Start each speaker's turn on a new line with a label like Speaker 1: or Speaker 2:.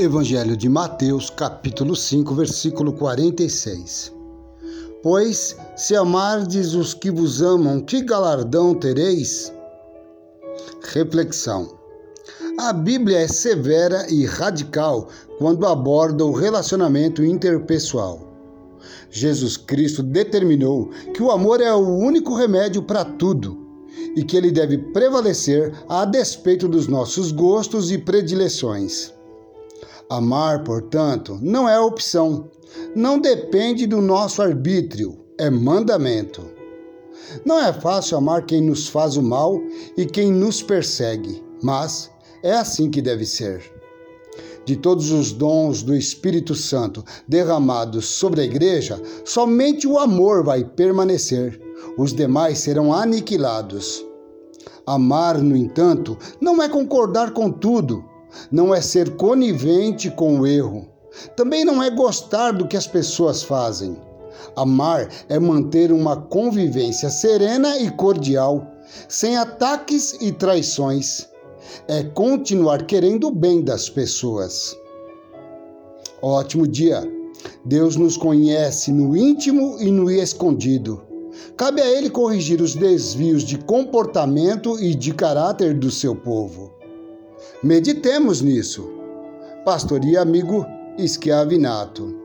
Speaker 1: Evangelho de Mateus, capítulo 5, versículo 46. Pois, se amardes os que vos amam, que galardão tereis? Reflexão. A Bíblia é severa e radical quando aborda o relacionamento interpessoal. Jesus Cristo determinou que o amor é o único remédio para tudo e que ele deve prevalecer a despeito dos nossos gostos e predileções. Amar, portanto, não é opção, não depende do nosso arbítrio, é mandamento. Não é fácil amar quem nos faz o mal e quem nos persegue, mas é assim que deve ser. De todos os dons do Espírito Santo derramados sobre a igreja, somente o amor vai permanecer, os demais serão aniquilados. Amar, no entanto, não é concordar com tudo, não é ser conivente com o erro. Também não é gostar do que as pessoas fazem. Amar é manter uma convivência serena e cordial, sem ataques e traições. É continuar querendo o bem das pessoas. Ótimo dia! Deus nos conhece no íntimo e no escondido. Cabe a Ele corrigir os desvios de comportamento e de caráter do seu povo. Meditemos nisso. Pastor e amigo Esquiavinato.